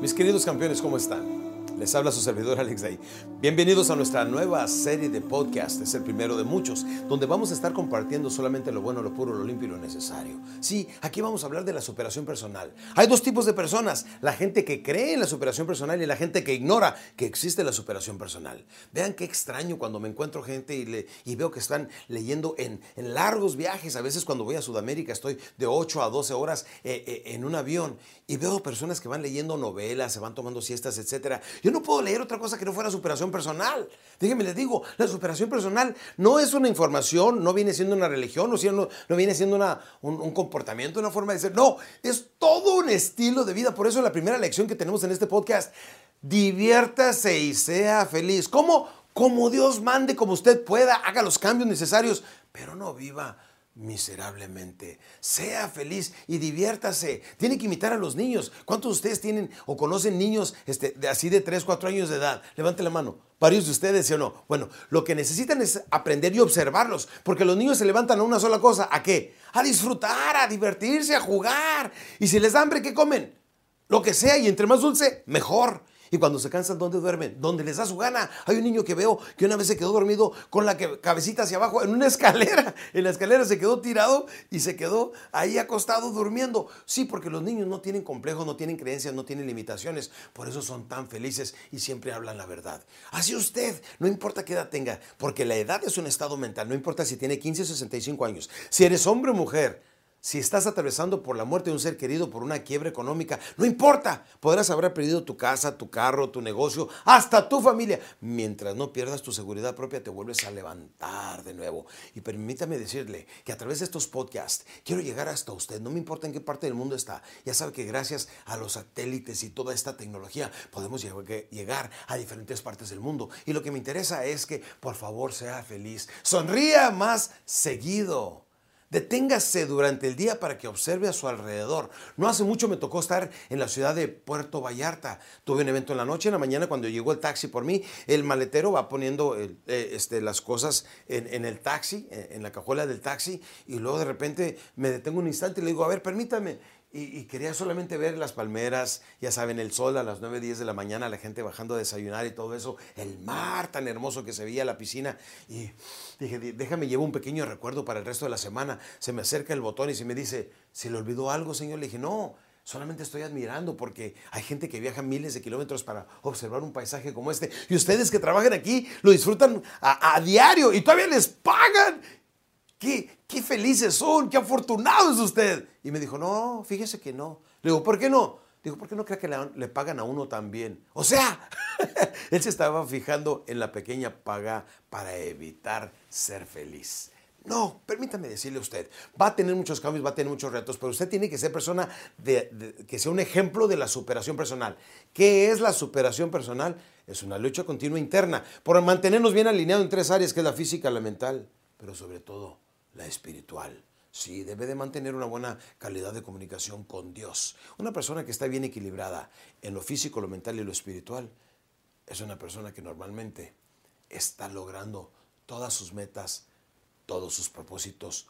Mis queridos campeones, ¿cómo están? Les habla su servidor Alex Day. Bienvenidos a nuestra nueva serie de podcast. Es el primero de muchos, donde vamos a estar compartiendo solamente lo bueno, lo puro, lo limpio y lo necesario. Sí, aquí vamos a hablar de la superación personal. Hay dos tipos de personas: la gente que cree en la superación personal y la gente que ignora que existe la superación personal. Vean qué extraño cuando me encuentro gente y, le- y veo que están leyendo en, en largos viajes. A veces cuando voy a Sudamérica estoy de 8 a 12 horas eh, eh, en un avión y veo personas que van leyendo novelas, se van tomando siestas, etcétera. Yo no puedo leer otra cosa que no fuera superación personal. Déjenme les digo, la superación personal no es una información, no viene siendo una religión, no, viene siendo una- un, comportamiento, una forma de ser. No, es todo un estilo de vida. Por eso la primera lección que tenemos en este podcast, diviértase y sea feliz. Como Dios mande, como usted pueda, haga los cambios necesarios, pero no viva miserablemente. Sea feliz y diviértase. Tiene que imitar a los niños. ¿Cuántos de ustedes tienen o conocen niños este, de, así de 3, 4 años de edad? Levante la mano. Varios de ustedes, ¿sí o no? Bueno, lo que necesitan es aprender y observarlos, porque los niños se levantan a una sola cosa. ¿A qué? A disfrutar, a divertirse, a jugar. Y si les da hambre, ¿qué comen? Lo que sea, y entre más dulce, mejor. Y cuando se cansan, ¿dónde duermen? Donde les da su gana. Hay un niño que veo que una vez se quedó dormido con la cabecita hacia abajo en una escalera. En la escalera se quedó tirado y se quedó ahí acostado durmiendo. Sí, porque los niños no tienen complejos, no tienen creencias, no tienen limitaciones. Por eso son tan felices y siempre hablan la verdad. Así usted, no importa qué edad tenga, porque la edad es un estado mental. No importa si tiene 15 o 65 años. Si eres hombre o mujer, si estás atravesando por la muerte de un ser querido, por una quiebra económica, no importa, podrás haber perdido tu casa, tu carro, tu negocio, hasta tu familia. Mientras no pierdas tu seguridad propia, te vuelves a levantar de nuevo. Y permítame decirle que a través de estos podcasts quiero llegar hasta usted, no me importa en qué parte del mundo está. Ya sabe que gracias a los satélites y toda esta tecnología podemos lleg- llegar a diferentes partes del mundo. Y lo que me interesa es que por favor sea feliz, sonría más seguido. Deténgase durante el día para que observe a su alrededor. No hace mucho me tocó estar en la ciudad de Puerto Vallarta. Tuve un evento en la noche, en la mañana cuando llegó el taxi por mí, el maletero va poniendo eh, este, las cosas en, en el taxi, en, en la cajuela del taxi, y luego de repente me detengo un instante y le digo, a ver, permítame. Y, quería solamente ver las palmeras, ya saben, el sol a las 9, 10 de la mañana, la gente bajando a desayunar y todo eso, el mar tan hermoso que se veía, la piscina. Y dije, "Di- déjame, llevo un pequeño recuerdo para el resto de la semana. Se me acerca el botón y se me dice, ¿se le olvidó algo, señor? Le dije, no, solamente estoy admirando porque hay gente que viaja miles de kilómetros para observar un paisaje como este. Y ustedes que trabajan aquí lo disfrutan a diario y todavía les pagan. ¿Qué, qué felices son, qué afortunado es usted. Y me dijo, no, fíjese que no. Le digo, ¿por qué no? Digo, ¿por qué no cree que le, le pagan a uno también? O sea, él se estaba fijando en la pequeña paga para evitar ser feliz. No, permítame decirle a usted, va a tener muchos cambios, va a tener muchos retos, pero usted tiene que ser persona de, que sea un ejemplo de la superación personal. ¿Qué es la superación personal? Es una lucha continua interna por mantenernos bien alineados en tres áreas, que es la física, la mental, pero sobre todo la espiritual. Sí, debe de mantener una buena calidad de comunicación con Dios. Una persona que está bien equilibrada en lo físico, lo mental y lo espiritual es una persona que normalmente está logrando todas sus metas, todos sus propósitos,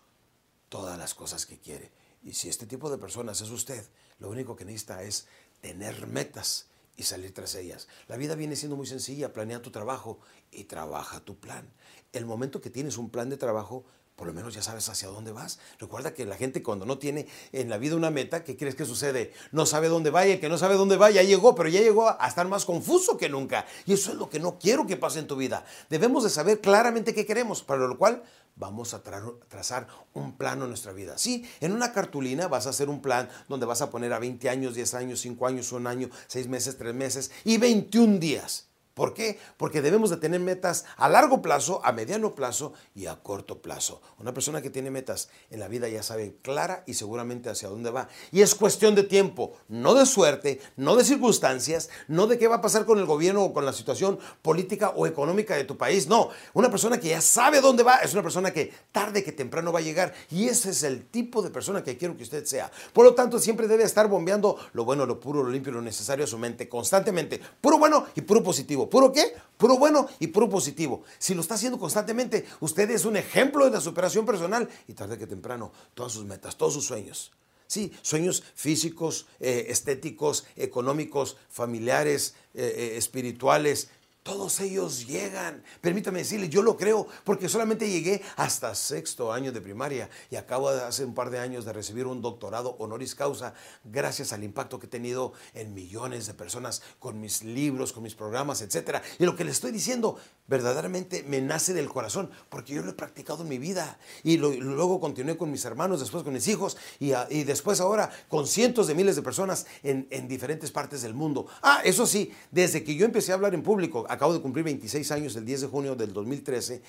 todas las cosas que quiere. Y si este tipo de personas es usted, lo único que necesita es tener metas y salir tras ellas. La vida viene siendo muy sencilla, planea tu trabajo y trabaja tu plan. El momento que tienes un plan de trabajo, por lo menos ya sabes hacia dónde vas. Recuerda que la gente cuando no tiene en la vida una meta, ¿qué crees que sucede? No sabe dónde va y el que no sabe dónde va ya llegó, pero ya llegó a estar más confuso que nunca. Y eso es lo que no quiero que pase en tu vida. Debemos de saber claramente qué queremos, para lo cual vamos a trazar un plano en nuestra vida. Sí, en una cartulina vas a hacer un plan donde vas a poner a 20 años, 10 años, 5 años, 1 año, 6 meses, 3 meses y 21 días. ¿Por qué? Porque debemos de tener metas a largo plazo, a mediano plazo y a corto plazo. Una persona que tiene metas en la vida ya sabe clara y seguramente hacia dónde va. Y es cuestión de tiempo, no de suerte, no de circunstancias, no de qué va a pasar con el gobierno o con la situación política o económica de tu país. No, una persona que ya sabe dónde va es una persona que tarde que temprano va a llegar. Y ese es el tipo de persona que quiero que usted sea. Por lo tanto, siempre debe estar bombeando lo bueno, lo puro, lo limpio, lo necesario a su mente constantemente. Puro bueno y puro positivo. ¿Puro qué? Puro bueno y puro positivo. Si lo está haciendo constantemente, usted es un ejemplo de la superación personal y tarde que temprano, todas sus metas, todos sus sueños. Sí, sueños físicos, eh, estéticos, económicos, familiares, eh, eh, espirituales, todos ellos llegan. Permítame decirle, yo lo creo, porque solamente llegué hasta sexto año de primaria y acabo de hace un par de años de recibir un doctorado honoris causa gracias al impacto que he tenido en millones de personas con mis libros, con mis programas, etc. Y lo que le estoy diciendo verdaderamente me nace del corazón, porque yo lo he practicado en mi vida. Y luego continué con mis hermanos, después con mis hijos y, después ahora con cientos de miles de personas en, en diferentes partes del mundo. Ah, eso sí, desde que yo empecé a hablar en público, acabo de cumplir 26 años el 10 de junio del 2013,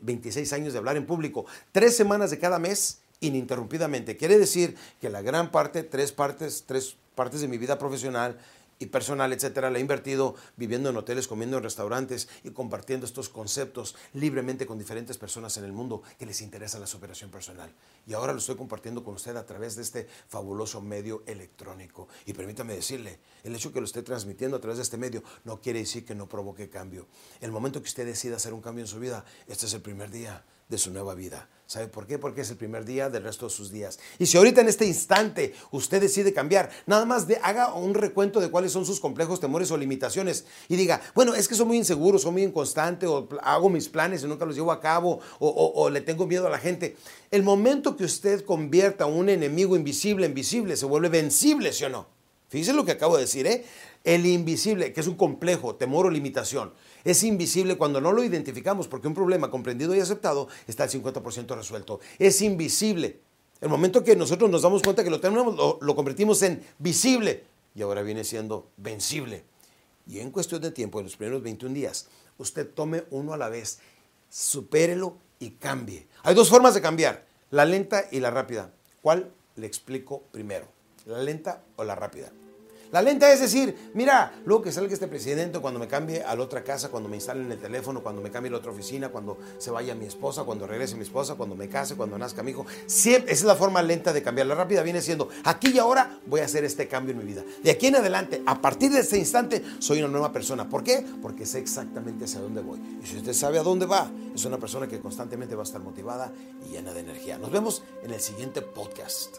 26 años de hablar en público, tres semanas de cada mes ininterrumpidamente. Quiere decir que la gran parte, tres partes, tres partes de mi vida profesional y personal, etcétera, la he invertido viviendo en hoteles, comiendo en restaurantes y compartiendo estos conceptos libremente con diferentes personas en el mundo que les interesa la superación personal. Y ahora lo estoy compartiendo con usted a través de este fabuloso medio electrónico. Y permítame decirle, el hecho que lo esté transmitiendo a través de este medio no quiere decir que no provoque cambio. El momento que usted decida hacer un cambio en su vida, este es el primer día de su nueva vida. ¿Sabe por qué? Porque es el primer día del resto de sus días. Y si ahorita en este instante usted decide cambiar, nada más de, haga un recuento de cuáles son sus complejos, temores o limitaciones y diga, bueno, es que soy muy inseguro, soy muy inconstante o hago mis planes y nunca los llevo a cabo o, le tengo miedo a la gente. El momento que usted convierta a un enemigo invisible en visible, se vuelve vencible, ¿sí o no? Fíjese lo que acabo de decir, ¿eh? El invisible, que es un complejo, temor o limitación es invisible cuando no lo identificamos, porque un problema comprendido y aceptado está al 50% resuelto. Es invisible. El momento que nosotros nos damos cuenta que lo tenemos, lo, convertimos en visible y ahora viene siendo vencible. Y en cuestión de tiempo, en los primeros 21 días, usted tome uno a la vez, supérelo y cambie. Hay dos formas de cambiar, la lenta y la rápida. ¿Cuál le explico primero? ¿La lenta o la rápida? La lenta es decir, mira, luego que salga este presidente, cuando me cambie a la otra casa, cuando me instalen el teléfono, cuando me cambie a la otra oficina, cuando se vaya mi esposa, cuando regrese mi esposa, cuando me case, cuando nazca mi hijo. Siempre, esa es la forma lenta de cambiar. La rápida viene siendo, aquí y ahora voy a hacer este cambio en mi vida. De aquí en adelante, a partir de este instante, soy una nueva persona. ¿Por qué? Porque sé exactamente hacia dónde voy. Y si usted sabe a dónde va, es una persona que constantemente va a estar motivada y llena de energía. Nos vemos en el siguiente podcast.